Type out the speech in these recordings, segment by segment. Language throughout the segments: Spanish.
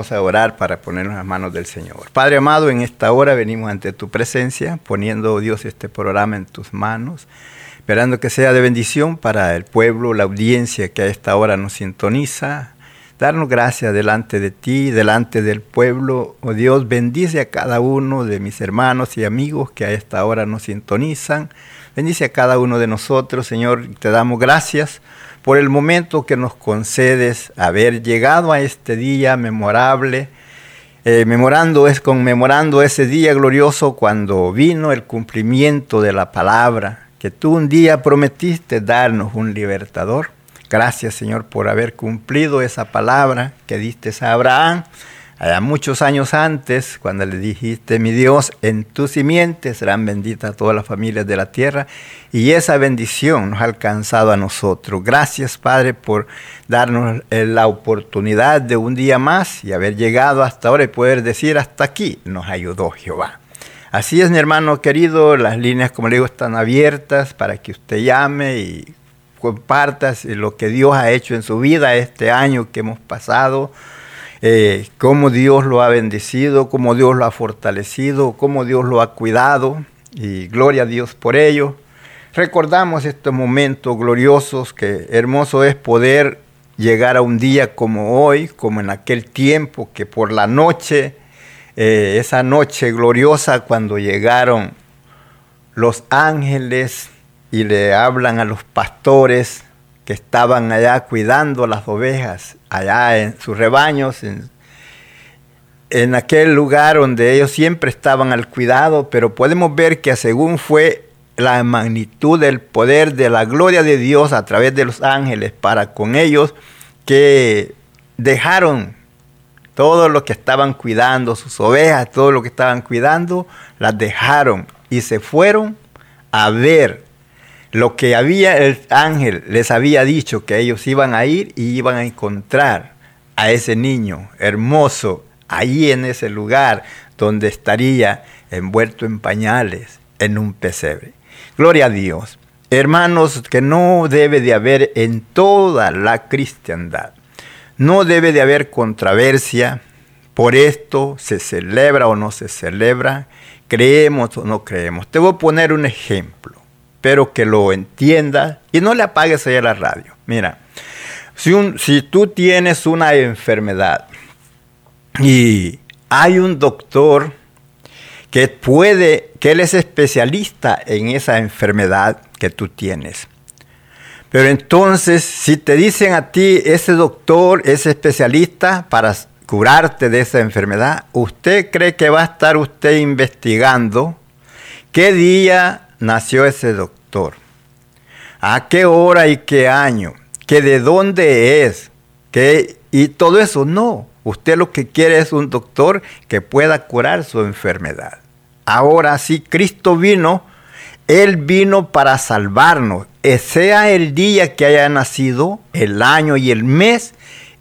A orar para ponernos las manos del Señor. Padre amado, en esta hora venimos ante tu presencia, poniendo, oh Dios, este programa en tus manos, esperando que sea de bendición para el pueblo, la audiencia que a esta hora nos sintoniza. Darnos gracias delante de ti, delante del pueblo. Oh Dios, bendice a cada uno de mis hermanos y amigos que a esta hora nos sintonizan. Bendice a cada uno de nosotros, Señor. Te damos gracias por el momento que nos concedes haber llegado a este día memorable, eh, memorando es conmemorando ese día glorioso cuando vino el cumplimiento de la palabra que tú un día prometiste darnos un libertador. Gracias Señor por haber cumplido esa palabra que diste a Abraham muchos años antes, cuando le dijiste, mi Dios, en tu simiente serán benditas todas las familias de la tierra, y esa bendición nos ha alcanzado a nosotros. Gracias, Padre, por darnos eh, la oportunidad de un día más y haber llegado hasta ahora y poder decir, hasta aquí nos ayudó Jehová. Así es, mi hermano querido, las líneas, como le digo, están abiertas para que usted llame y comparta lo que Dios ha hecho en su vida este año que hemos pasado eh, cómo Dios lo ha bendecido, cómo Dios lo ha fortalecido, cómo Dios lo ha cuidado y gloria a Dios por ello. Recordamos estos momentos gloriosos que hermoso es poder llegar a un día como hoy, como en aquel tiempo que por la noche, eh, esa noche gloriosa cuando llegaron los ángeles y le hablan a los pastores que estaban allá cuidando las ovejas, allá en sus rebaños, en, en aquel lugar donde ellos siempre estaban al cuidado, pero podemos ver que según fue la magnitud del poder de la gloria de Dios a través de los ángeles para con ellos, que dejaron todo lo que estaban cuidando, sus ovejas, todo lo que estaban cuidando, las dejaron y se fueron a ver lo que había el ángel les había dicho que ellos iban a ir y iban a encontrar a ese niño hermoso ahí en ese lugar donde estaría envuelto en pañales en un pesebre. Gloria a Dios. Hermanos, que no debe de haber en toda la cristiandad, no debe de haber controversia por esto, se celebra o no se celebra, creemos o no creemos. Te voy a poner un ejemplo espero que lo entiendas y no le apagues ahí a la radio. Mira, si, tú tienes una enfermedad y hay un doctor que puede, que él es especialista en esa enfermedad que tú tienes. Pero entonces, si te dicen a ti, ese doctor es especialista para curarte de esa enfermedad, ¿usted cree que va a estar usted investigando qué día nació ese doctor? ¿A qué hora y qué año? ¿Que de dónde es? ¿Qué? Y todo eso, no. Usted lo que quiere es un doctor que pueda curar su enfermedad. Ahora sí, Cristo vino, Él vino para salvarnos. Eh, sea el día que haya nacido, el año y el mes,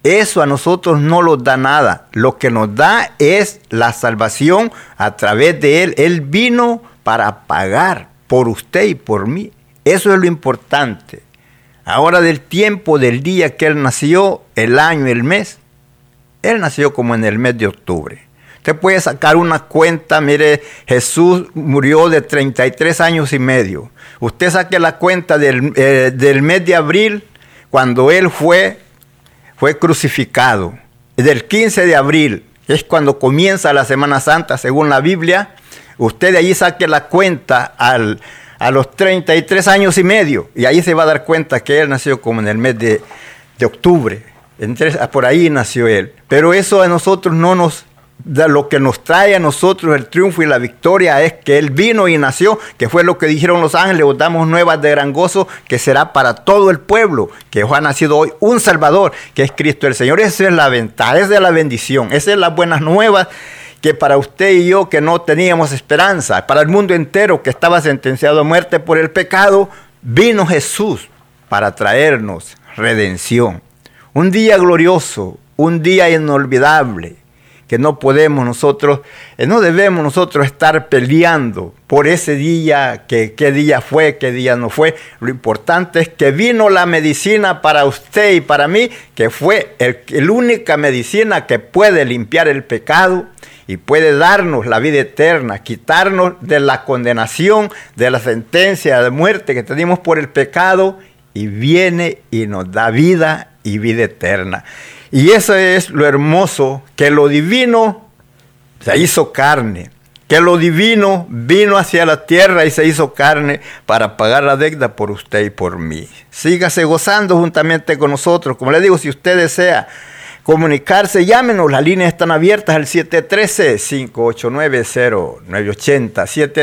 eso a nosotros no nos da nada. Lo que nos da es la salvación a través de Él. Él vino para pagar por usted y por mí. Eso es lo importante. Ahora del tiempo, del día que Él nació, el año, el mes. Él nació como en el mes de octubre. Usted puede sacar una cuenta, mire, Jesús murió de 33 años y medio. Usted saque la cuenta del, eh, del mes de abril, cuando Él fue, fue crucificado. Del 15 de abril, es cuando comienza la Semana Santa, según la Biblia. Usted de allí saque la cuenta al, a los 33 años y medio. Y ahí se va a dar cuenta que Él nació como en el mes de, de octubre. por ahí nació Él. Pero eso a nosotros no nos lo que nos trae a nosotros el triunfo y la victoria es que Él vino y nació, que fue lo que dijeron los ángeles, os damos nuevas de gran gozo, que será para todo el pueblo, que os ha nacido hoy un Salvador, que es Cristo el Señor. Esa es la ventaja, esa es la bendición, esa es las buenas nuevas que para usted y yo que no teníamos esperanza, para el mundo entero que estaba sentenciado a muerte por el pecado, vino Jesús para traernos redención. Un día glorioso, un día inolvidable que no podemos nosotros, eh, no debemos nosotros estar peleando por ese día, que qué día fue, qué día no fue. Lo importante es que vino la medicina para usted y para mí, que fue la única medicina que puede limpiar el pecado y puede darnos la vida eterna, quitarnos de la condenación, de la sentencia de muerte que tenemos por el pecado y viene y nos da vida y vida eterna. Y eso es lo hermoso, que lo divino se hizo carne, que lo divino vino hacia la tierra y se hizo carne para pagar la deuda por usted y por mí. Sígase gozando juntamente con nosotros. Como le digo, si usted desea comunicarse, llámenos, las líneas están abiertas al 713-589-0980,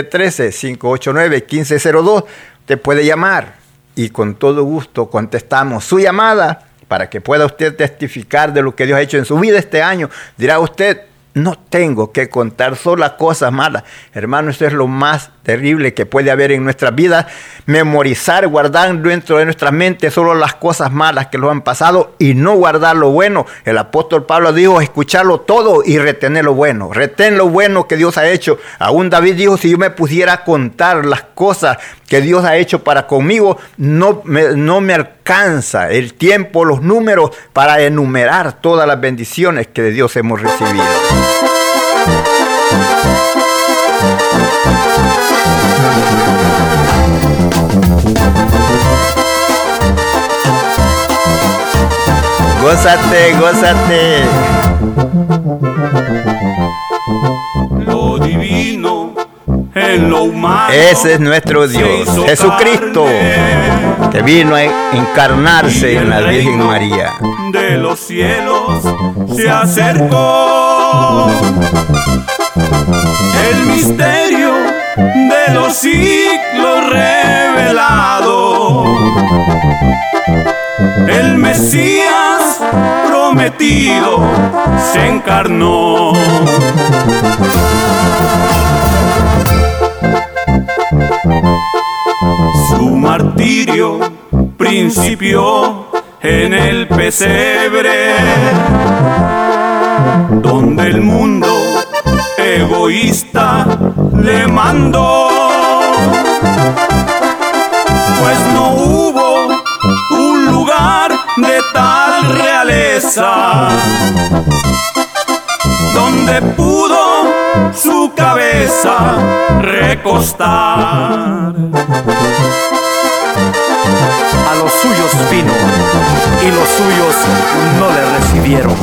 713-589-1502. Usted puede llamar y con todo gusto contestamos su llamada para que pueda usted testificar de lo que Dios ha hecho en su vida este año. Dirá usted, no tengo que contar solo cosas malas. Hermano, eso es lo más terrible que puede haber en nuestra vida. Memorizar, guardar dentro de nuestra mente solo las cosas malas que lo han pasado y no guardar lo bueno. El apóstol Pablo dijo, escucharlo todo y retener lo bueno. Retén lo bueno que Dios ha hecho. Aún David dijo, si yo me pudiera a contar las cosas que Dios ha hecho para conmigo, no me, no me alcanza el tiempo, los números para enumerar todas las bendiciones que de Dios hemos recibido. Gózate, gózate. Lo divino en lo humano. Ese es nuestro Dios, Jesucristo, que vino a encarnarse en la Virgen María. De los cielos se acercó el misterio de los siglos revelado. El Mesías prometido se encarnó. Su martirio principió en el pesebre, donde el mundo egoísta le mandó. Pues no hubo un lugar de tal realeza donde pudo su cabeza recostar. A los suyos vino y los suyos no le recibieron.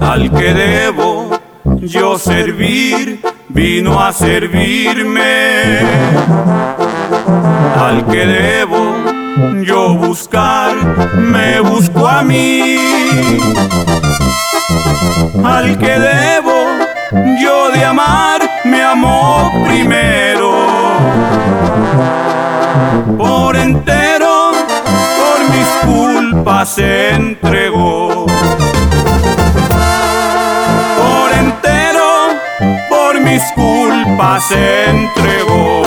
Al que debo yo servir, vino a servirme. Al que debo yo buscar, me busco a mí. Al que debo yo de amar, me amó primero. Por entero, por mis culpas se entregó. Por entero, por mis culpas se entregó.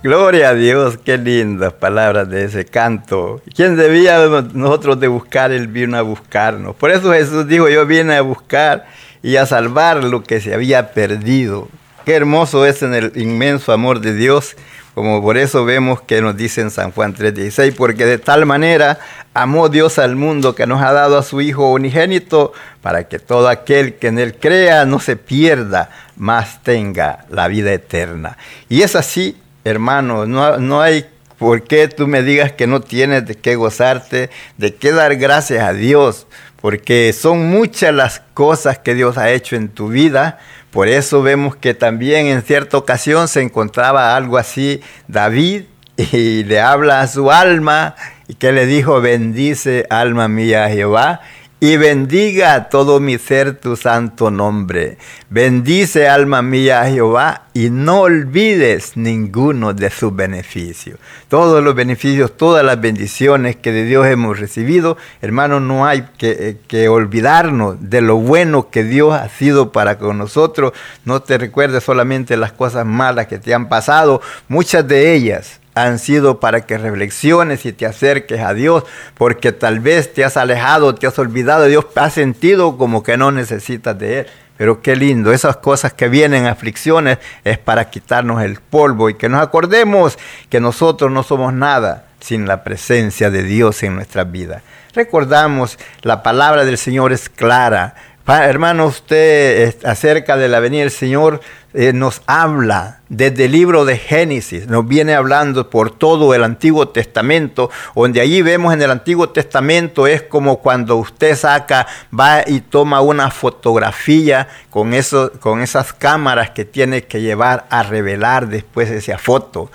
Gloria a Dios, qué lindas palabras de ese canto. ¿Quién debía nosotros de buscar? Él vino a buscarnos. Por eso Jesús dijo, yo vine a buscar y a salvar lo que se había perdido. Qué hermoso es en el inmenso amor de Dios, como por eso vemos que nos dice en San Juan 3:16, porque de tal manera amó Dios al mundo que nos ha dado a su Hijo unigénito, para que todo aquel que en él crea no se pierda, mas tenga la vida eterna. Y es así hermano, no, no hay por qué tú me digas que no tienes de qué gozarte, de qué dar gracias a Dios, porque son muchas las cosas que Dios ha hecho en tu vida. Por eso vemos que también en cierta ocasión se encontraba algo así David y le habla a su alma y que le dijo, bendice alma mía Jehová y bendiga a todo mi ser tu santo nombre. Bendice alma mía a Jehová y no olvides ninguno de sus beneficios. Todos los beneficios, todas las bendiciones que de Dios hemos recibido, hermanos, no hay que, eh, que olvidarnos de lo bueno que Dios ha sido para con nosotros. No te recuerdes solamente las cosas malas que te han pasado, muchas de ellas han sido para que reflexiones y te acerques a Dios, porque tal vez te has alejado, te has olvidado Dios, has sentido como que no necesitas de Él. Pero qué lindo, esas cosas que vienen, aflicciones, es para quitarnos el polvo y que nos acordemos que nosotros no somos nada sin la presencia de Dios en nuestra vida. Recordamos, la palabra del Señor es clara. Hermano, usted acerca de la venida del Señor eh, nos habla desde el libro de Génesis, nos viene hablando por todo el Antiguo Testamento, donde allí vemos en el Antiguo Testamento es como cuando usted saca, va y toma una fotografía con, con esas cámaras que tiene que llevar a revelar después esa foto.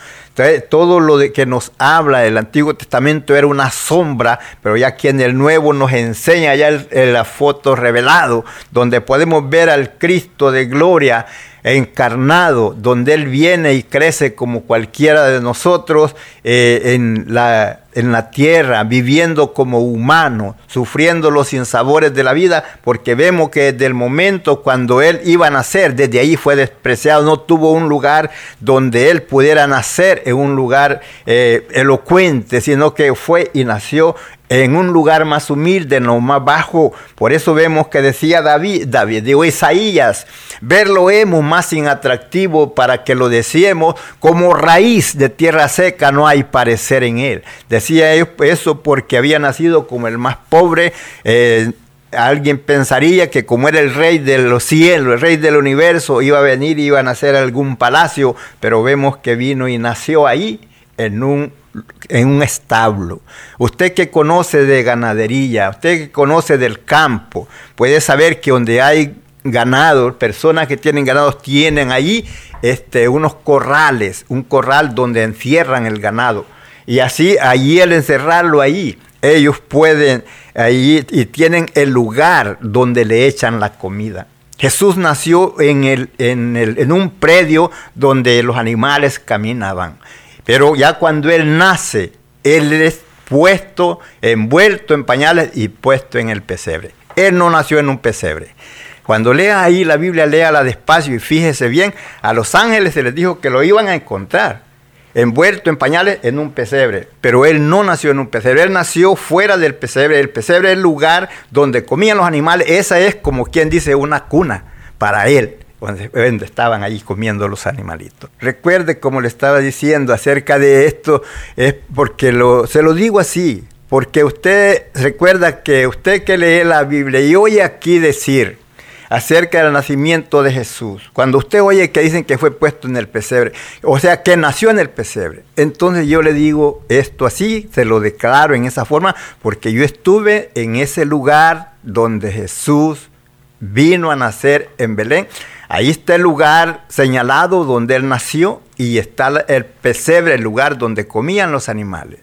Todo lo de que nos habla el Antiguo Testamento era una sombra, pero ya aquí en el Nuevo nos enseña ya la foto revelado, donde podemos ver al Cristo de gloria encarnado, donde Él viene y crece como cualquiera de nosotros eh, en, la, en la tierra, viviendo como humano, sufriendo los sinsabores de la vida, porque vemos que desde el momento cuando Él iba a nacer, desde ahí fue despreciado, no tuvo un lugar donde Él pudiera nacer en un lugar eh, elocuente, sino que fue y nació en un lugar más humilde, no más bajo. Por eso vemos que decía David, David, digo Isaías, verlo hemos más inatractivo para que lo decíamos, como raíz de tierra seca no hay parecer en él. Decía eso porque había nacido como el más pobre. Eh, alguien pensaría que como era el rey de los cielos, el rey del universo, iba a venir y iba a nacer algún palacio, pero vemos que vino y nació ahí en un en un establo. Usted que conoce de ganadería, usted que conoce del campo, puede saber que donde hay ganado, personas que tienen ganados tienen allí este, unos corrales, un corral donde encierran el ganado. Y así, allí al encerrarlo ahí, ellos pueden, allí y tienen el lugar donde le echan la comida. Jesús nació en, el, en, el, en un predio donde los animales caminaban. Pero ya cuando Él nace, Él es puesto, envuelto en pañales y puesto en el pesebre. Él no nació en un pesebre. Cuando lea ahí la Biblia, léala despacio y fíjese bien, a los ángeles se les dijo que lo iban a encontrar. Envuelto en pañales en un pesebre. Pero él no nació en un pesebre, él nació fuera del pesebre. El pesebre es el lugar donde comían los animales. Esa es como quien dice una cuna para él, donde, estaban allí comiendo los animalitos. Recuerde, como le estaba diciendo acerca de esto, es porque lo, se lo digo así, porque usted recuerda que usted que lee la Biblia y oye aquí decir, acerca del nacimiento de Jesús. Cuando usted oye que dicen que fue puesto en el pesebre, o sea, que nació en el pesebre, entonces yo le digo esto así, se lo declaro en esa forma, porque yo estuve en ese lugar donde Jesús vino a nacer en Belén. Ahí está el lugar señalado donde él nació y está el pesebre, el lugar donde comían los animales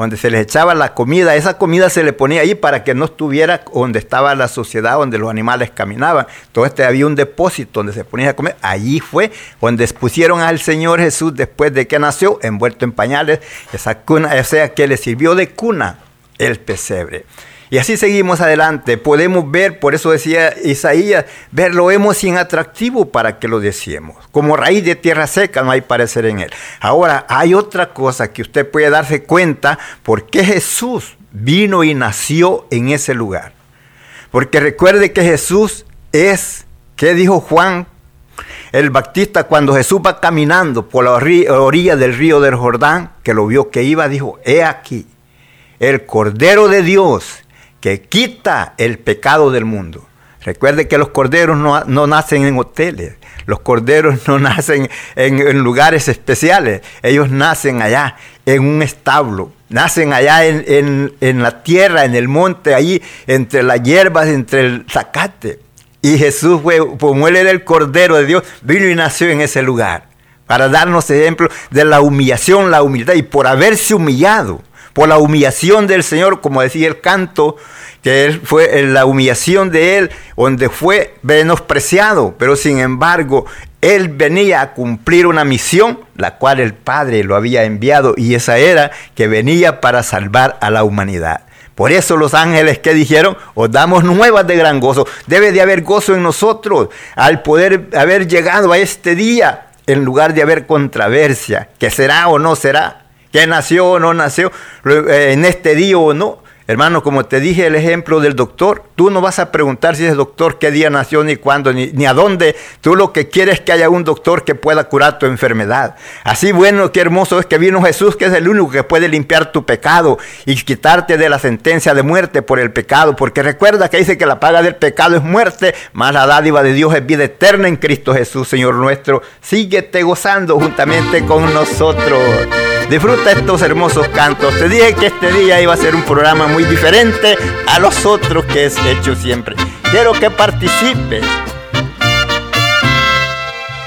donde se les echaba la comida, esa comida se le ponía ahí para que no estuviera donde estaba la sociedad, donde los animales caminaban. Entonces había un depósito donde se ponía a comer. Allí fue donde pusieron al Señor Jesús después de que nació, envuelto en pañales, esa cuna, o sea que le sirvió de cuna el pesebre. Y así seguimos adelante. Podemos ver, por eso decía Isaías, verlo vemos sin atractivo para que lo deseemos. Como raíz de tierra seca no hay parecer en él. Ahora, hay otra cosa que usted puede darse cuenta por qué Jesús vino y nació en ese lugar. Porque recuerde que Jesús es, ¿qué dijo Juan el Baptista cuando Jesús va caminando por la orilla del río del Jordán, que lo vio que iba, dijo, he aquí, el Cordero de Dios que quita el pecado del mundo. Recuerde que los corderos no, nacen en hoteles, los corderos no nacen en, lugares especiales, ellos nacen allá en un establo, nacen allá en, la tierra, en el monte, ahí entre las hierbas, entre el zacate. Y Jesús fue, como él era el cordero de Dios, vino y nació en ese lugar para darnos ejemplo de la humillación, la humildad y por haberse humillado por la humillación del Señor, como decía el canto, que él fue la humillación de él, donde fue menospreciado, pero sin embargo, él venía a cumplir una misión, la cual el Padre lo había enviado, y esa era que venía para salvar a la humanidad. Por eso los ángeles que dijeron, os damos nuevas de gran gozo. Debe de haber gozo en nosotros al poder haber llegado a este día en lugar de haber controversia, que será o no será que nació o no nació eh, en este día o no. Hermano, como te dije el ejemplo del doctor, tú no vas a preguntar si es doctor qué día nació, ni cuándo, ni, ni, a dónde. Tú lo que quieres es que haya un doctor que pueda curar tu enfermedad. Así bueno, qué hermoso es que vino Jesús, que es el único que puede limpiar tu pecado y quitarte de la sentencia de muerte por el pecado. Porque recuerda que dice que la paga del pecado es muerte, más la dádiva de Dios es vida eterna en Cristo Jesús, Señor nuestro. Síguete gozando juntamente con nosotros. Disfruta estos hermosos cantos. Te dije que este día iba a ser un programa muy diferente a los otros que he hecho siempre. Quiero que participes.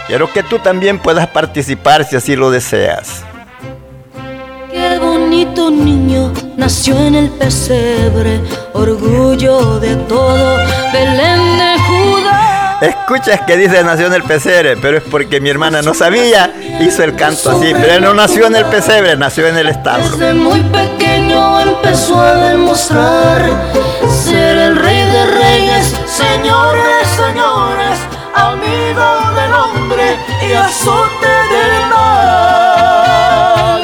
Quiero que tú también puedas participar si así lo deseas. Qué bonito niño nació en el pesebre, orgullo de todo Belén de Escuchas que dice nació en el pesebre, pero es porque mi hermana no sabía, hizo el canto así. Pero él no nació en el pesebre, nació en el establo. Desde muy pequeño empezó a demostrar ser el rey de reyes, señores, señores, amigo del hombre y azote del mal.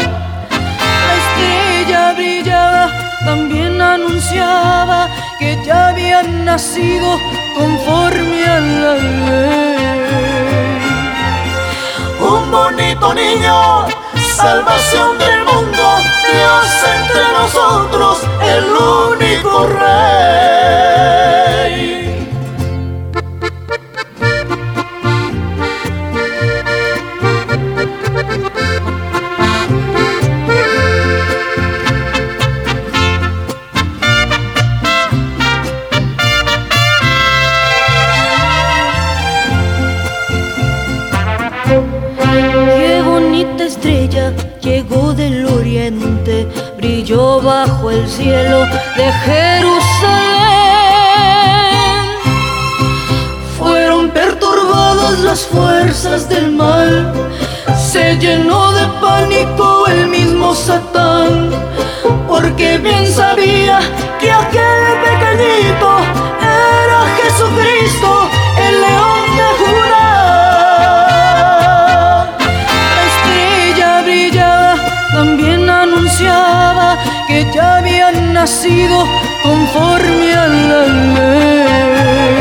La estrella brillaba, también anunciaba que ya habían nacido Un bonito niño, salvación del mundo, Dios entre nosotros, el único rey. Brilló bajo el cielo de Jerusalén. Fueron perturbadas las fuerzas del mal, se llenó de pánico el mismo Satán, porque bien sabía que aquel pequeñito nacido conforme a la ley.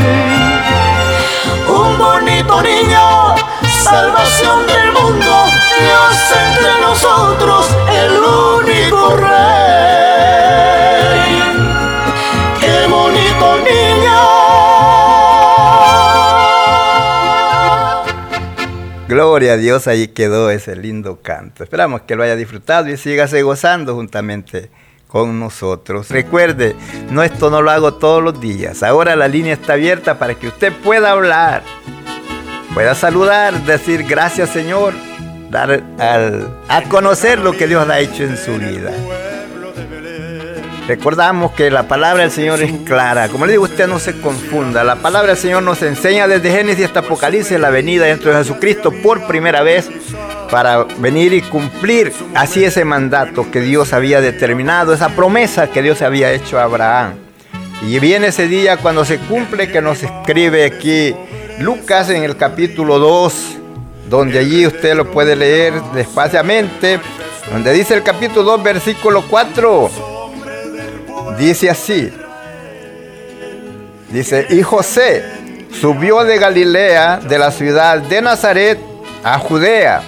Un bonito niño, salvación del mundo, Dios entre nosotros, el único rey. Qué bonito niño. Gloria a Dios, ahí quedó ese lindo canto. Esperamos que lo haya disfrutado y sígase gozando juntamente con nosotros. Recuerde, no esto no lo hago todos los días. Ahora la línea está abierta para que usted pueda hablar, pueda saludar, decir gracias Señor, dar al- a conocer lo que Dios ha hecho en su vida. Recordamos que la palabra del Señor es clara. Como le digo, usted no se confunda. La palabra del Señor nos enseña desde Génesis hasta Apocalipsis la venida dentro de Jesucristo por primera vez para venir y cumplir así ese mandato que Dios había determinado, esa promesa que Dios había hecho a Abraham. Y viene ese día cuando se cumple que nos escribe aquí Lucas en el capítulo 2, donde allí usted lo puede leer despaciamente, donde dice el capítulo 2, versículo 4. Dice así. Dice, y José subió de Galilea, de la ciudad de Nazaret, a Judea,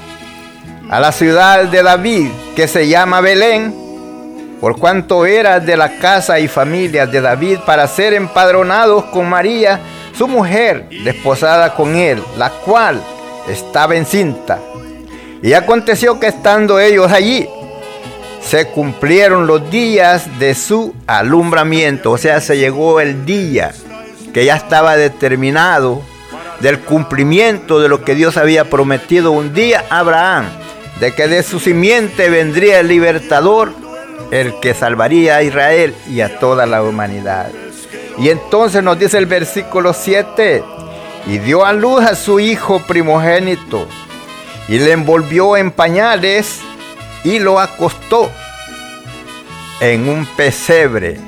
a la ciudad de David, que se llama Belén, por cuanto era de la casa y familia de David, para ser empadronados con María, su mujer, desposada con él, la cual estaba encinta. Y aconteció que estando ellos allí, se cumplieron los días de su alumbramiento, o sea, se llegó el día que ya estaba determinado del cumplimiento de lo que Dios había prometido un día a Abraham, de que de su simiente vendría el libertador, el que salvaría a Israel y a toda la humanidad. Y entonces nos dice el versículo 7, y dio a luz a su hijo primogénito, y le envolvió en pañales, y lo acostó en un pesebre,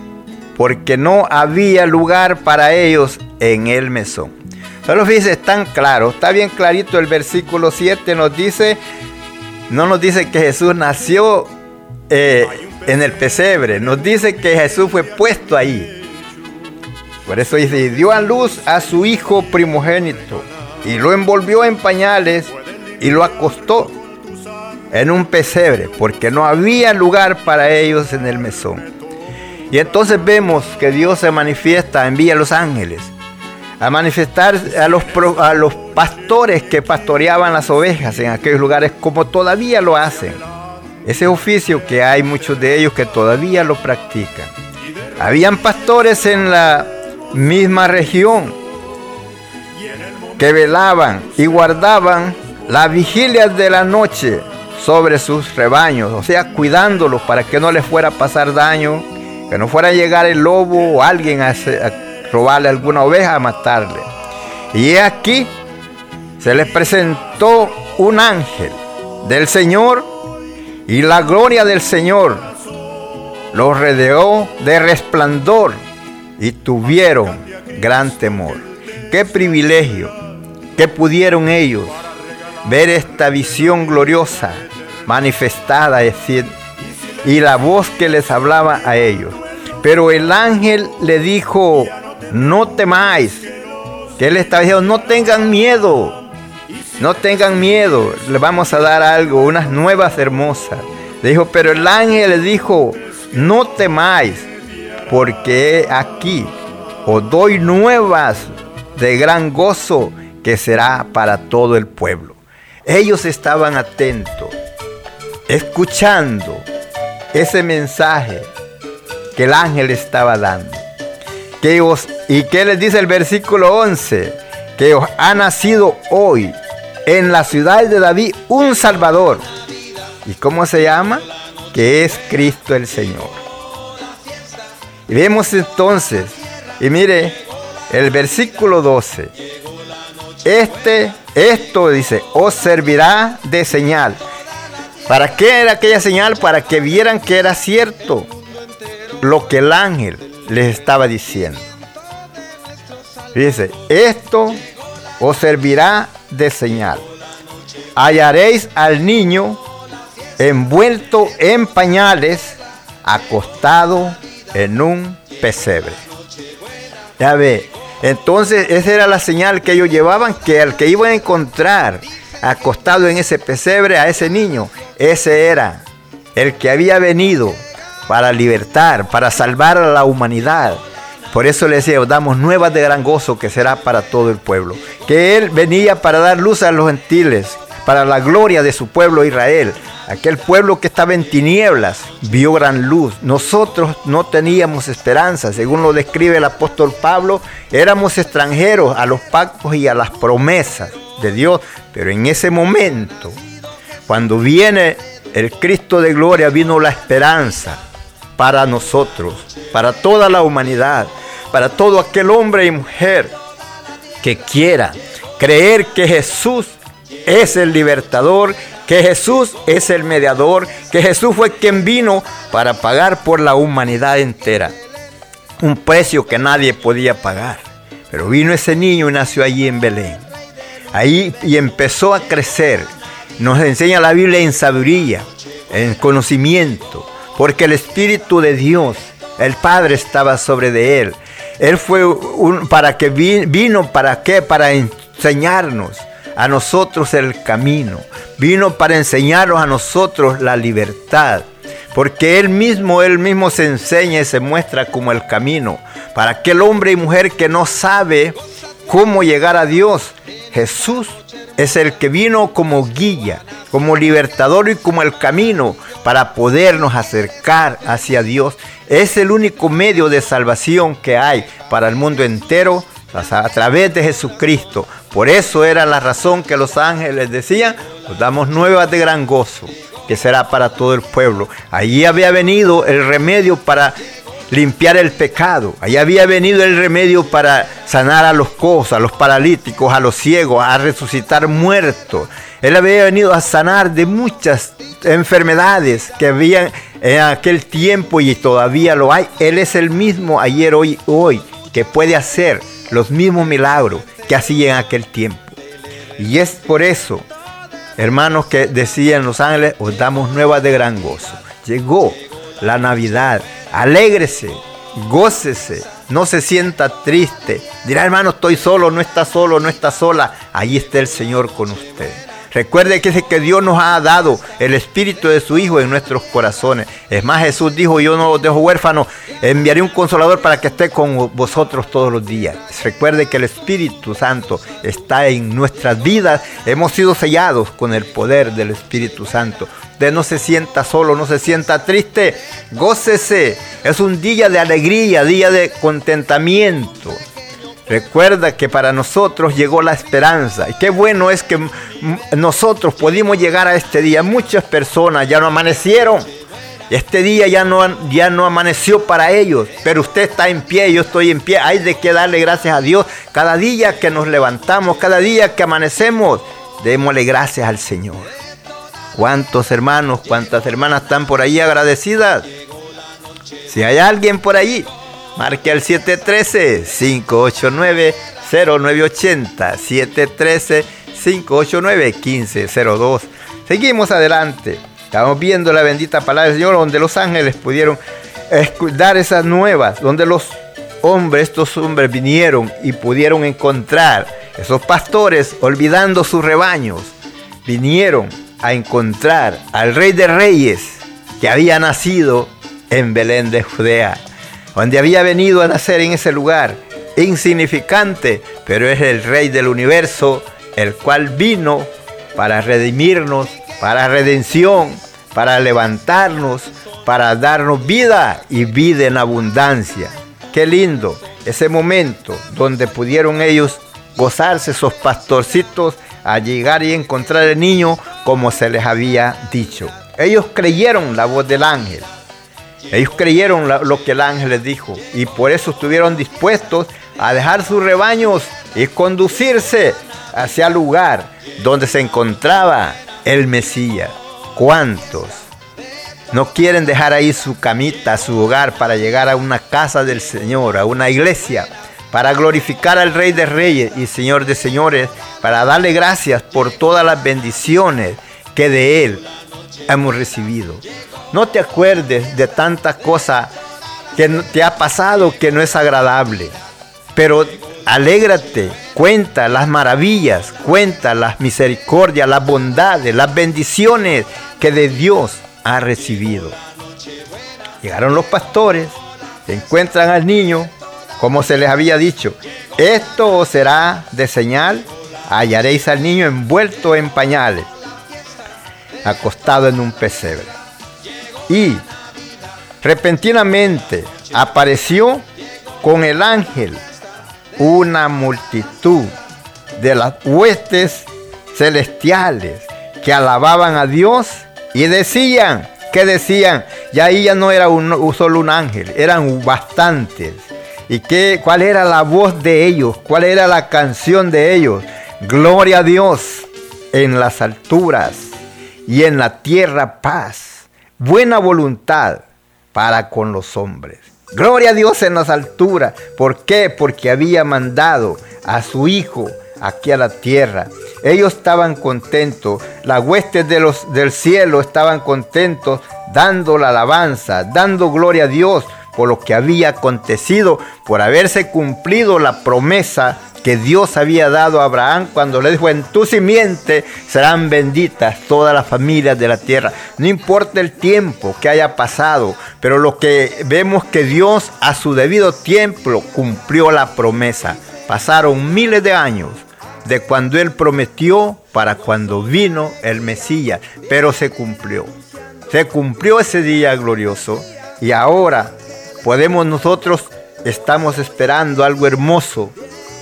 porque no había lugar para ellos en el mesón. Solo fíjese, es tan claro, está bien clarito el versículo 7, nos dice, no nos dice que Jesús nació eh, en el pesebre, nos dice que Jesús fue puesto ahí. Por eso dice, y dio a luz a su hijo primogénito, y lo envolvió en pañales, y lo acostó en un pesebre, porque no había lugar para ellos en el mesón. Y entonces vemos que Dios se manifiesta, envía a los ángeles a manifestar a los, a los pastores que pastoreaban las ovejas en aquellos lugares como todavía lo hacen. Ese oficio que hay muchos de ellos que todavía lo practican. Habían pastores en la misma región que velaban y guardaban las vigilias de la noche sobre sus rebaños, o sea, cuidándolos para que no les fuera a pasar daño, que no fuera a llegar el lobo o alguien a, robarle alguna oveja, a matarle. Y aquí, se les presentó un ángel del Señor y la gloria del Señor los rodeó de resplandor y tuvieron gran temor. Qué privilegio que pudieron ellos ver esta visión gloriosa manifestada y la voz que les hablaba a ellos. Pero el ángel le dijo, no temáis. Que él estaba diciendo, no tengan miedo. No tengan miedo. Le vamos a dar algo, unas nuevas hermosas. Le dijo, pero el ángel le dijo, no temáis, porque aquí os doy nuevas de gran gozo que será para todo el pueblo. Ellos estaban atentos, escuchando ese mensaje que el ángel estaba dando. Que os, ¿Y qué les dice el versículo 11? Que os ha nacido hoy en la ciudad de David un Salvador. ¿Y cómo se llama? Que es Cristo el Señor. Y vemos entonces, y mire, el versículo 12. Este, esto dice, os servirá de señal. ¿Para qué era aquella señal? Para que vieran que era cierto lo que el ángel les estaba diciendo. Dice, esto os servirá de señal. Hallaréis al niño envuelto en pañales acostado en un pesebre. Ya ve, entonces esa era la señal que ellos llevaban, que al que iban a encontrar acostado en ese pesebre a ese niño, ese era el que había venido para libertar, para salvar a la humanidad. Por eso le decía, damos nuevas de gran gozo que será para todo el pueblo. Que Él venía para dar luz a los gentiles, para la gloria de su pueblo Israel. Aquel pueblo que estaba en tinieblas vio gran luz. Nosotros no teníamos esperanza, según lo describe el apóstol Pablo, éramos extranjeros a los pactos y a las promesas de Dios. Pero en ese momento, cuando viene el Cristo de gloria, vino la esperanza para nosotros, para toda la humanidad, para todo aquel hombre y mujer que quiera creer que Jesús es el libertador, que Jesús es el mediador, que Jesús fue quien vino para pagar por la humanidad entera. Un precio que nadie podía pagar. Pero vino ese niño y nació allí en Belén. Ahí y empezó a crecer. Nos enseña la Biblia en sabiduría, en conocimiento, porque el Espíritu de Dios, el Padre estaba sobre de él. Él fue un, para que vino, para qué? Para enseñarnos a nosotros el camino. Vino para enseñarnos a nosotros la libertad. Porque Él mismo, Él mismo se enseña y se muestra como el camino. Para aquel hombre y mujer que no sabe cómo llegar a Dios, Jesús es el que vino como guía, como libertador y como el camino para podernos acercar hacia Dios. Es el único medio de salvación que hay para el mundo entero a través de Jesucristo. Por eso era la razón que los ángeles decían, os damos nuevas de gran gozo, que será para todo el pueblo. Allí había venido el remedio para limpiar el pecado. Allí había venido el remedio para sanar a los cosas, a los paralíticos, a los ciegos, a resucitar muertos. Él había venido a sanar de muchas enfermedades que había en aquel tiempo y todavía lo hay. Él es el mismo ayer, hoy, hoy, que puede hacer los mismos milagros que hacía en aquel tiempo. Y es por eso, hermanos, que decían los ángeles, os damos nuevas de gran gozo. Llegó la Navidad, alégrese, gócese, no se sienta triste. Dirá, hermano, estoy solo, no está solo, no está sola. Allí está el Señor con usted. Recuerde que, que Dios nos ha dado el espíritu de su Hijo en nuestros corazones. Es más, Jesús dijo, yo no os dejo huérfano, enviaré un consolador para que esté con vosotros todos los días. Recuerde que el Espíritu Santo está en nuestras vidas. Hemos sido sellados con el poder del Espíritu Santo. Usted no se sienta solo, no se sienta triste. Gócese. Es un día de alegría, día de contentamiento. Recuerda que para nosotros llegó la esperanza. Y qué bueno es que nosotros pudimos llegar a este día. Muchas personas ya no amanecieron. Este día ya no, ya no amaneció para ellos. Pero usted está en pie, yo estoy en pie. Hay de que darle gracias a Dios. Cada día que nos levantamos, cada día que amanecemos, démosle gracias al Señor. ¿Cuántos hermanos, cuántas hermanas están por ahí agradecidas? Si hay alguien por ahí, Marque al 713-589-0980. 713-589-1502. Seguimos adelante. Estamos viendo la bendita palabra del Señor donde los ángeles pudieron dar esas nuevas, donde los hombres, estos hombres vinieron y pudieron encontrar, esos pastores olvidando sus rebaños, vinieron a encontrar al rey de reyes que había nacido en Belén de Judea donde había venido a nacer en ese lugar, insignificante, pero es el Rey del universo, el cual vino para redimirnos, para redención, para levantarnos, para darnos vida y vida en abundancia. Qué lindo ese momento donde pudieron ellos gozarse esos pastorcitos a llegar y encontrar al niño como se les había dicho. Ellos creyeron la voz del ángel. Ellos creyeron lo que el ángel les dijo y por eso estuvieron dispuestos a dejar sus rebaños y conducirse hacia el lugar donde se encontraba el Mesías. ¿Cuántos no quieren dejar ahí su camita, su hogar para llegar a una casa del Señor, a una iglesia, para glorificar al Rey de Reyes y Señor de Señores, para darle gracias por todas las bendiciones que de Él hemos recibido? No te acuerdes de tantas cosas que te ha pasado que no es agradable. Pero alégrate, cuenta las maravillas, cuenta las misericordias, las bondades, las bendiciones que de Dios ha recibido. Llegaron los pastores, encuentran al niño, como se les había dicho, esto será de señal, hallaréis al niño envuelto en pañales, acostado en un pesebre. Y repentinamente apareció con el ángel una multitud de las huestes celestiales que alababan a Dios y decían, que decían, ya ahí ya no era un, solo un ángel, eran bastantes. ¿Y qué, cuál era la voz de ellos? ¿Cuál era la canción de ellos? Gloria a Dios en las alturas y en la tierra paz, buena voluntad para con los hombres. Gloria a Dios en las alturas. ¿Por qué? Porque había mandado a su Hijo aquí a la tierra. Ellos estaban contentos, las huestes del cielo estaban contentos, dando la alabanza, dando gloria a Dios por lo que había acontecido, por haberse cumplido la promesa que Dios había dado a Abraham cuando le dijo, en tu simiente serán benditas todas las familias de la tierra. No importa el tiempo que haya pasado, pero lo que vemos que Dios a su debido tiempo cumplió la promesa. Pasaron miles de años de cuando Él prometió para cuando vino el Mesías, pero se cumplió. Se cumplió ese día glorioso y ahora podemos nosotros, estamos esperando algo hermoso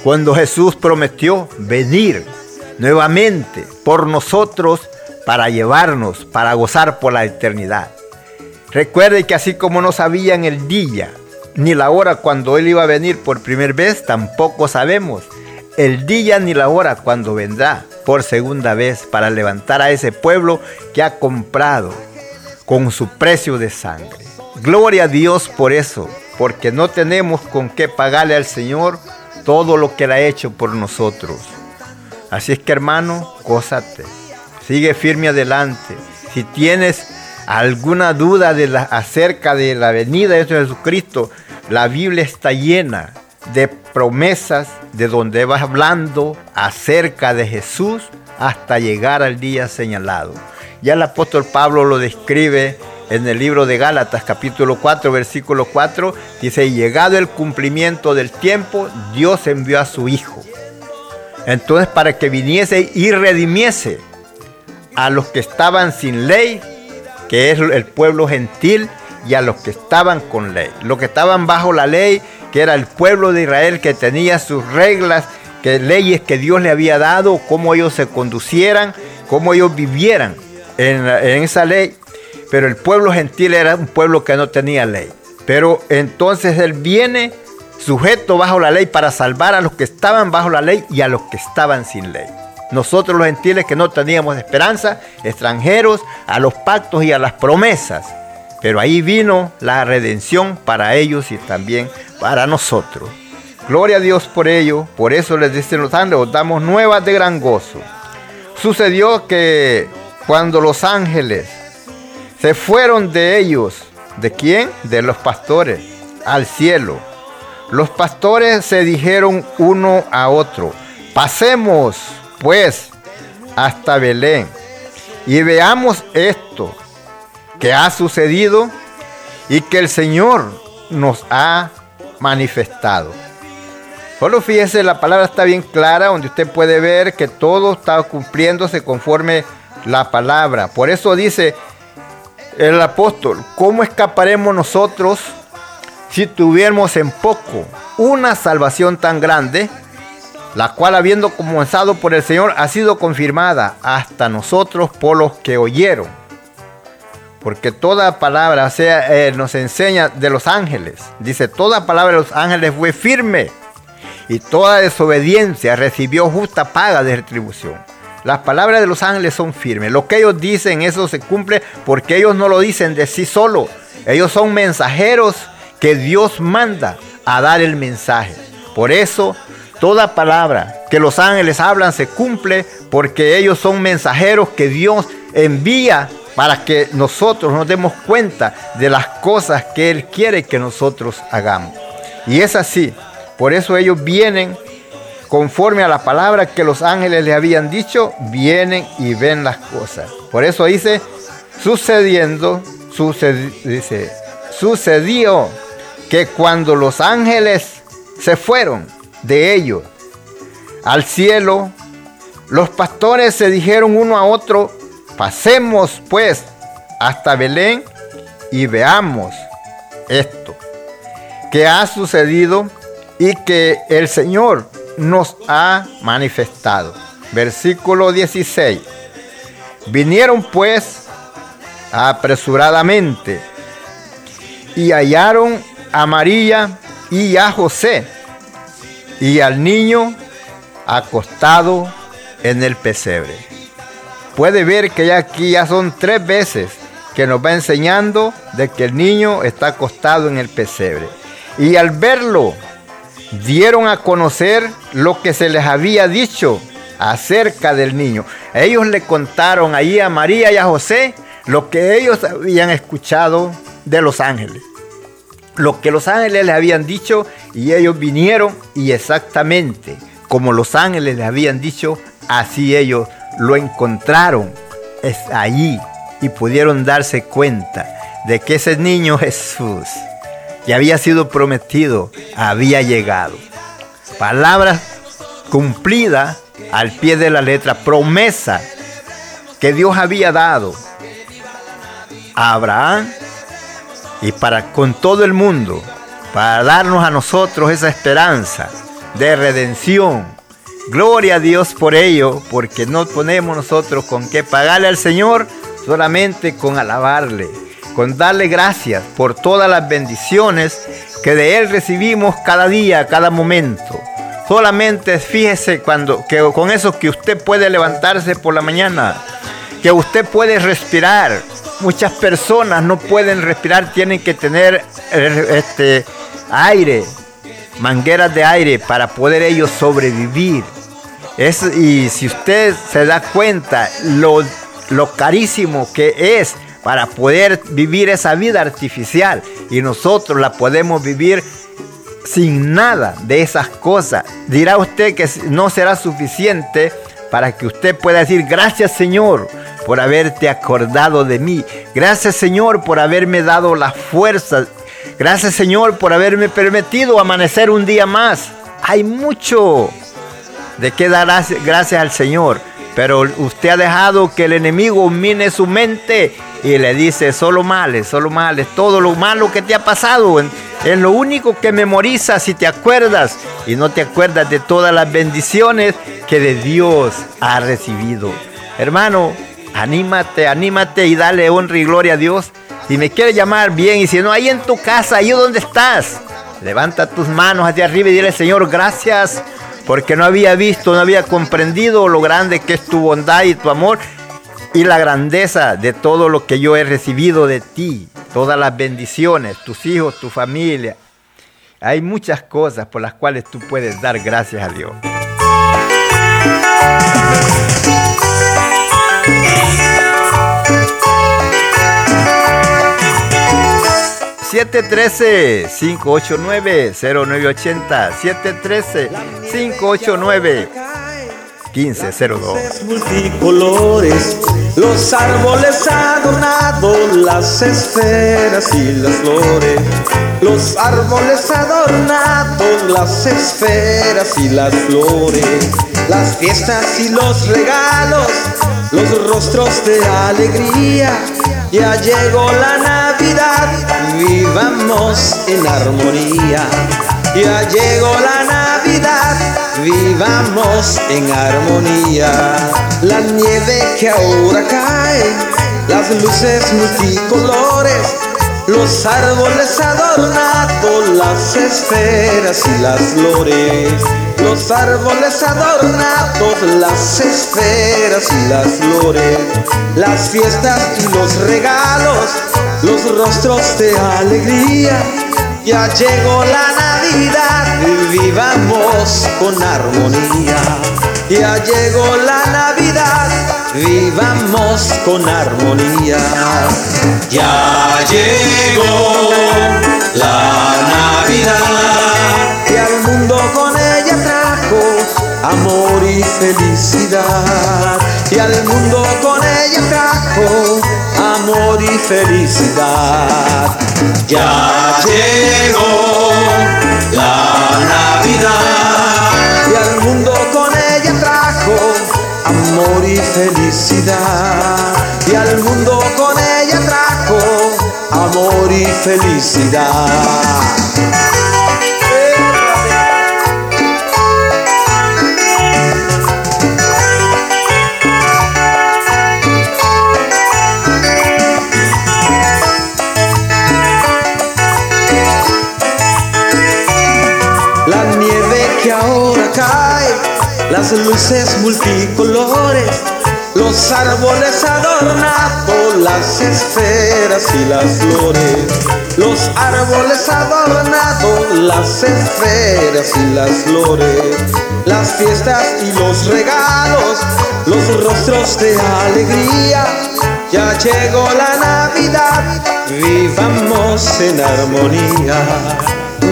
cuando Jesús prometió venir nuevamente por nosotros para llevarnos, para gozar por la eternidad. Recuerde que así como no sabían el día ni la hora cuando Él iba a venir por primera vez, tampoco sabemos el día ni la hora cuando vendrá por segunda vez para levantar a ese pueblo que ha comprado con su precio de sangre. Gloria a Dios por eso, porque no tenemos con qué pagarle al Señor todo lo que Él ha hecho por nosotros. Así es que hermano, gózate, sigue firme adelante. Si tienes alguna duda de la, acerca de la venida de Jesucristo, la Biblia está llena de promesas de donde vas hablando acerca de Jesús hasta llegar al día señalado. Ya el apóstol Pablo lo describe en el libro de Gálatas capítulo 4 versículo 4, dice, llegado el cumplimiento del tiempo, Dios envió a su Hijo. Entonces para que viniese y redimiese a los que estaban sin ley, que es el pueblo gentil, y a los que estaban con ley. Los que estaban bajo la ley, que era el pueblo de Israel que tenía sus reglas, que leyes que Dios le había dado, cómo ellos se conducieran, cómo ellos vivieran en esa ley pero el pueblo gentil era un pueblo que no tenía ley. Pero entonces él viene sujeto bajo la ley para salvar a los que estaban bajo la ley y a los que estaban sin ley. Nosotros los gentiles que no teníamos esperanza, extranjeros, a los pactos y a las promesas. Pero ahí vino la redención para ellos y también para nosotros. Gloria a Dios por ello, por eso les dicen los ángeles, os damos nuevas de gran gozo. Sucedió que cuando los ángeles se fueron de ellos. ¿De quién? De los pastores al cielo. Los pastores se dijeron uno a otro, pasemos pues hasta Belén y veamos esto que ha sucedido y que el Señor nos ha manifestado. Solo fíjese, la palabra está bien clara, donde usted puede ver que todo está cumpliéndose conforme la palabra. Por eso dice, el apóstol, ¿cómo escaparemos nosotros si tuviéramos en poco una salvación tan grande, la cual habiendo comenzado por el Señor ha sido confirmada hasta nosotros por los que oyeron? Porque toda palabra sea, eh, nos enseña de los ángeles. Dice, toda palabra de los ángeles fue firme y toda desobediencia recibió justa paga de retribución. Las palabras de los ángeles son firmes. Lo que ellos dicen, eso se cumple porque ellos no lo dicen de sí solo. Ellos son mensajeros que Dios manda a dar el mensaje. Por eso, toda palabra que los ángeles hablan se cumple porque ellos son mensajeros que Dios envía para que nosotros nos demos cuenta de las cosas que Él quiere que nosotros hagamos. Y es así. Por eso ellos vienen conforme a la palabra que los ángeles le habían dicho, vienen y ven las cosas. Por eso dice, sucediendo, sucedió que cuando los ángeles se fueron de ellos al cielo, los pastores se dijeron uno a otro, Pasemos pues hasta Belén y veamos esto que ha sucedido y que el Señor nos ha manifestado. Versículo 16. Vinieron pues apresuradamente y hallaron a María y a José y al niño acostado en el pesebre puede ver que ya aquí ya son tres veces que nos va enseñando de que el niño está acostado en el pesebre. Y al verlo, dieron a conocer lo que se les había dicho acerca del niño. Ellos le contaron ahí a María y a José lo que ellos habían escuchado de los ángeles. Lo que los ángeles les habían dicho y ellos vinieron y exactamente como los ángeles les habían dicho, así ellos lo encontraron es allí y pudieron darse cuenta de que ese niño Jesús, que había sido prometido, había llegado. Palabra cumplida al pie de la letra, promesa que Dios había dado a Abraham y para con todo el mundo, para darnos a nosotros esa esperanza de redención, Gloria a Dios por ello, porque no ponemos nosotros con qué pagarle al Señor, solamente con alabarle, con darle gracias por todas las bendiciones que de Él recibimos cada día, cada momento. Solamente fíjese cuando, que con eso que usted puede levantarse por la mañana, que usted puede respirar. Muchas personas no pueden respirar, tienen que tener eh, este aire, mangueras de aire para poder ellos sobrevivir. y si usted se da cuenta lo, lo carísimo que es para poder vivir esa vida artificial y nosotros la podemos vivir sin nada de esas cosas, dirá usted que no será suficiente para que usted pueda decir gracias Señor por haberte acordado de mí. Gracias Señor por haberme dado la fuerza Gracias Señor por haberme permitido amanecer un día más. Hay mucho de qué dar gracias al Señor. Pero usted ha dejado que el enemigo mine su mente y le dice solo males, solo males, todo lo malo que te ha pasado. Es lo único que memoriza si te acuerdas y no te acuerdas de todas las bendiciones que de Dios ha recibido. Hermano, anímate, anímate y dale honra y gloria a Dios si me quieres llamar bien y si no, ahí en tu casa, ahí donde estás, levanta tus manos hacia arriba y dile, Señor, gracias porque no había visto, no había comprendido lo grande que es tu bondad y tu amor y la grandeza de todo lo que yo he recibido de ti, todas las bendiciones, tus hijos, tu familia. Hay muchas cosas por las cuales tú puedes dar gracias a Dios. 713-589-0980. 713-589-1502. Multicolores, los árboles adornados, las esferas y las flores. Los árboles adornados, las esferas y las flores. Las fiestas y los regalos, los rostros de alegría. Ya llegó la Navidad vivamos en armonía. Ya llegó la Navidad, vivamos en armonía. La nieve que ahora cae, las luces multicolores, los árboles adornados, las esferas y las flores. Los árboles adornados, las esferas y las flores, las fiestas y los regalos los rostros de alegría. ya llegó la Navidad, vivamos con armonía. Ya llegó la Navidad, vivamos con armonía. Ya llegó la Navidad y al mundo con amor y felicidad. Y al mundo con ella trajo amor y felicidad. Ya llegó la Navidad y al mundo con ella trajo amor y felicidad. Y al mundo con ella trajo amor y felicidad. Árboles adornados, las esferas y las flores. Los árboles adornados, las esferas y las flores. Las fiestas y los regalos, los rostros de alegría. Ya llegó la Navidad, vivamos en armonía.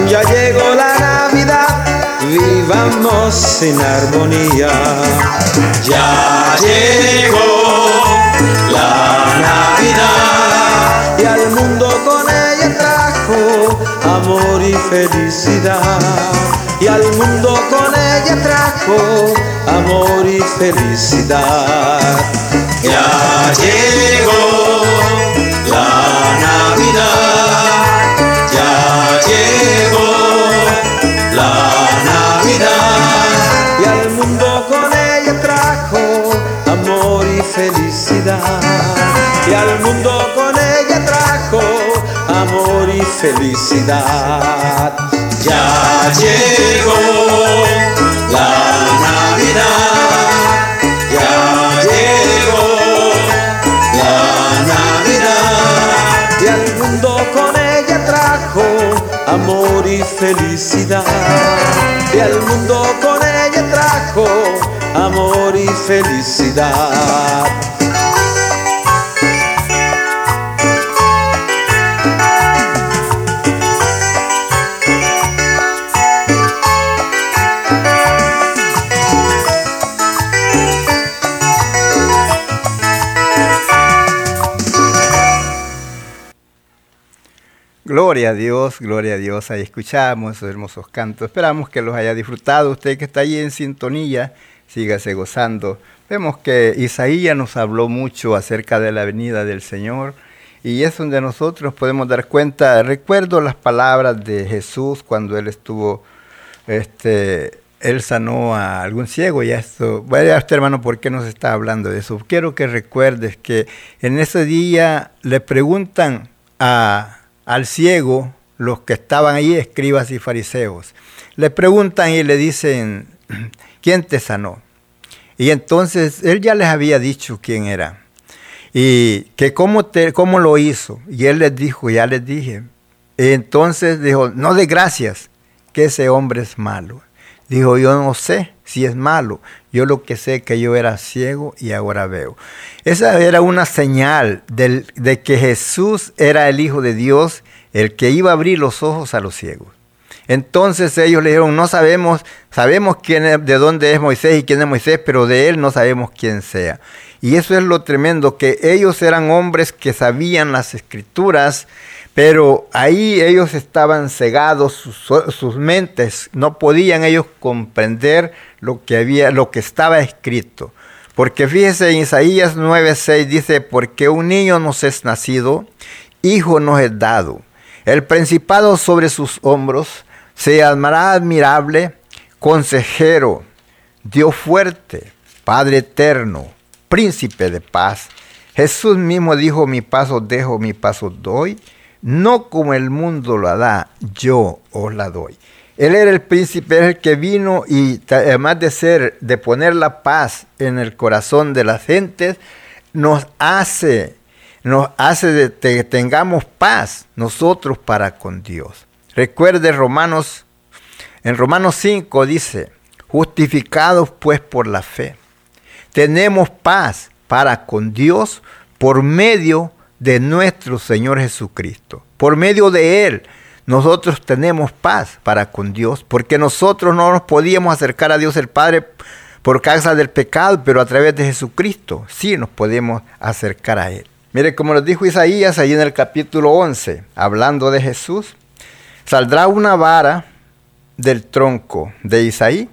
Ya llegó la Navidad, vivamos en armonía. Ya llegó la Navidad Y al mundo con ella trajo amor y felicidad. Y al mundo con ella trajo amor y felicidad. Ya llegó la Navidad felicidad. Ya llegó la Navidad Ya llegó la Navidad y al mundo con ella trajo amor y felicidad. Y al mundo con ella trajo amor y felicidad. Gloria a Dios, gloria a Dios. Ahí escuchamos esos hermosos cantos. Esperamos que los haya disfrutado. Usted que está ahí en sintonía, sígase gozando. Vemos que Isaías nos habló mucho acerca de la venida del Señor y es donde nosotros podemos dar cuenta. Recuerdo las palabras de Jesús cuando él estuvo, este, él sanó a algún ciego y esto. Vaya usted hermano, ¿por qué nos está hablando de eso? Quiero que recuerdes que en ese día le preguntan a al ciego los que estaban ahí, escribas y fariseos. Le preguntan y le dicen, ¿quién te sanó? Y entonces él ya les había dicho quién era. Y que cómo, te, cómo lo hizo. Y él les dijo, ya les dije. Entonces dijo, no de gracias, que ese hombre es malo. Dijo, yo no sé si es malo. Yo lo que sé es que yo era ciego y ahora veo. Esa era una señal del, de que Jesús era el Hijo de Dios, el que iba a abrir los ojos a los ciegos. Entonces ellos le dijeron, no sabemos, sabemos quién de dónde es Moisés y quién es Moisés, pero de él no sabemos quién sea. Y eso es lo tremendo, que ellos eran hombres que sabían las escrituras, pero ahí ellos estaban cegados, sus, mentes, no podían ellos comprender lo que había, lo que estaba escrito. Porque fíjese en Isaías 9:6 dice, porque un niño nos es nacido, hijo nos es dado, el principado sobre sus hombros, se llamará admirable, consejero, Dios fuerte, Padre eterno, príncipe de paz. Jesús mismo dijo, mi paso dejo, mi paso doy, no como el mundo la da, yo os la doy. Él era el príncipe, es el que vino y además de ser, de poner la paz en el corazón de las gentes, nos hace, nos hace de que tengamos paz nosotros para con Dios. Recuerde Romanos, en Romanos 5 dice, justificados pues por la fe, tenemos paz para con Dios por medio de nuestro Señor Jesucristo. Por medio de Él nosotros tenemos paz para con Dios, porque nosotros no nos podíamos acercar a Dios el Padre por causa del pecado, pero a través de Jesucristo sí nos podemos acercar a Él. Mire, como nos dijo Isaías ahí en el capítulo 11, hablando de Jesús, saldrá una vara del tronco de Isaí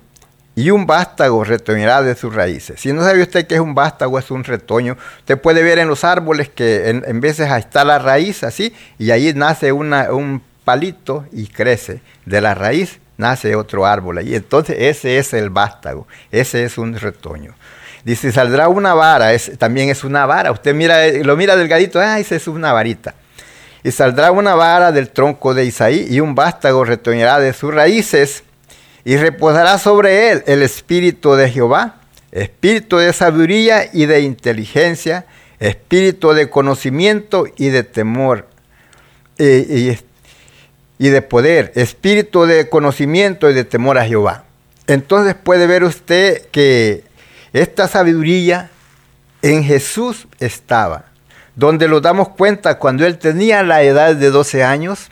y un vástago retoñará de sus raíces. Si no sabe usted qué es un vástago, es un retoño. Usted puede ver en los árboles que en, veces está la raíz así y ahí nace un palito y crece de la raíz nace otro árbol y Entonces ese es el vástago, ese es un retoño. Dice, saldrá una vara, es, también es una vara. Usted mira, lo mira delgadito, ah, esa es una varita. Y saldrá una vara del tronco de Isaí y un vástago retoñará de sus raíces y reposará sobre él el espíritu de Jehová, espíritu de sabiduría y de inteligencia, espíritu de conocimiento y de temor. y, de poder, espíritu de conocimiento y de temor a Jehová. Entonces puede ver usted que esta sabiduría en Jesús estaba, donde lo damos cuenta cuando él tenía la edad de 12 años,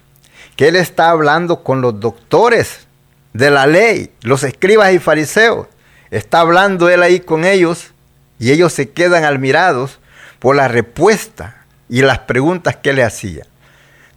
que él está hablando con los doctores de la ley, los escribas y fariseos. Está hablando él ahí con ellos y ellos se quedan admirados por la respuesta y las preguntas que le hacía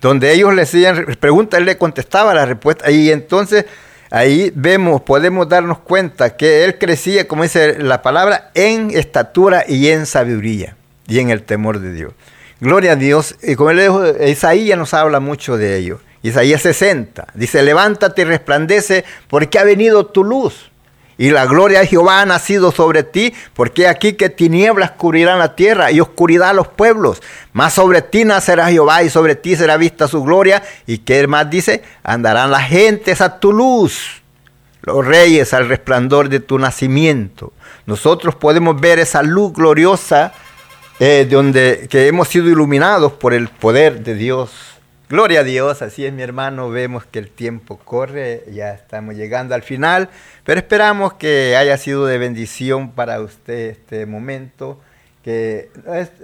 donde ellos le hacían preguntas, él le contestaba la respuesta. Y entonces ahí vemos, podemos darnos cuenta que él crecía, como dice la palabra, en estatura y en sabiduría y en el temor de Dios. Gloria a Dios. Y como él dijo, Isaías nos habla mucho de ello. Isaías 60 dice, levántate y resplandece porque ha venido tu luz y la gloria de Jehová ha nacido sobre ti, porque aquí que tinieblas cubrirán la tierra y oscuridad los pueblos. Más sobre ti nacerá Jehová y sobre ti será vista su gloria. Y que más dice, andarán las gentes a tu luz, los reyes al resplandor de tu nacimiento. Nosotros podemos ver esa luz gloriosa eh, de donde que hemos sido iluminados por el poder de Dios. Gloria a Dios, así es mi hermano, vemos que el tiempo corre, ya estamos llegando al final, pero esperamos que haya sido de bendición para usted este momento, que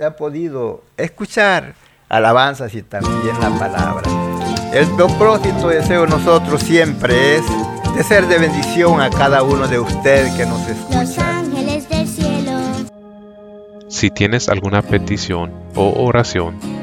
ha podido escuchar alabanzas y también la palabra. El propósito deseo nosotros siempre es de ser de bendición a cada uno de ustedes que nos escucha. Si tienes alguna petición o oración,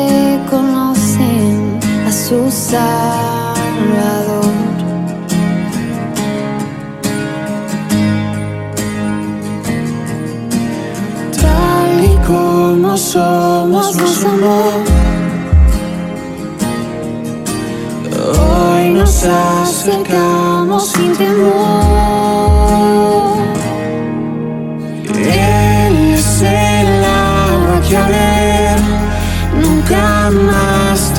a sus Salvador. Tal y como somos, nos amor Hoy nos acercamos sin temor.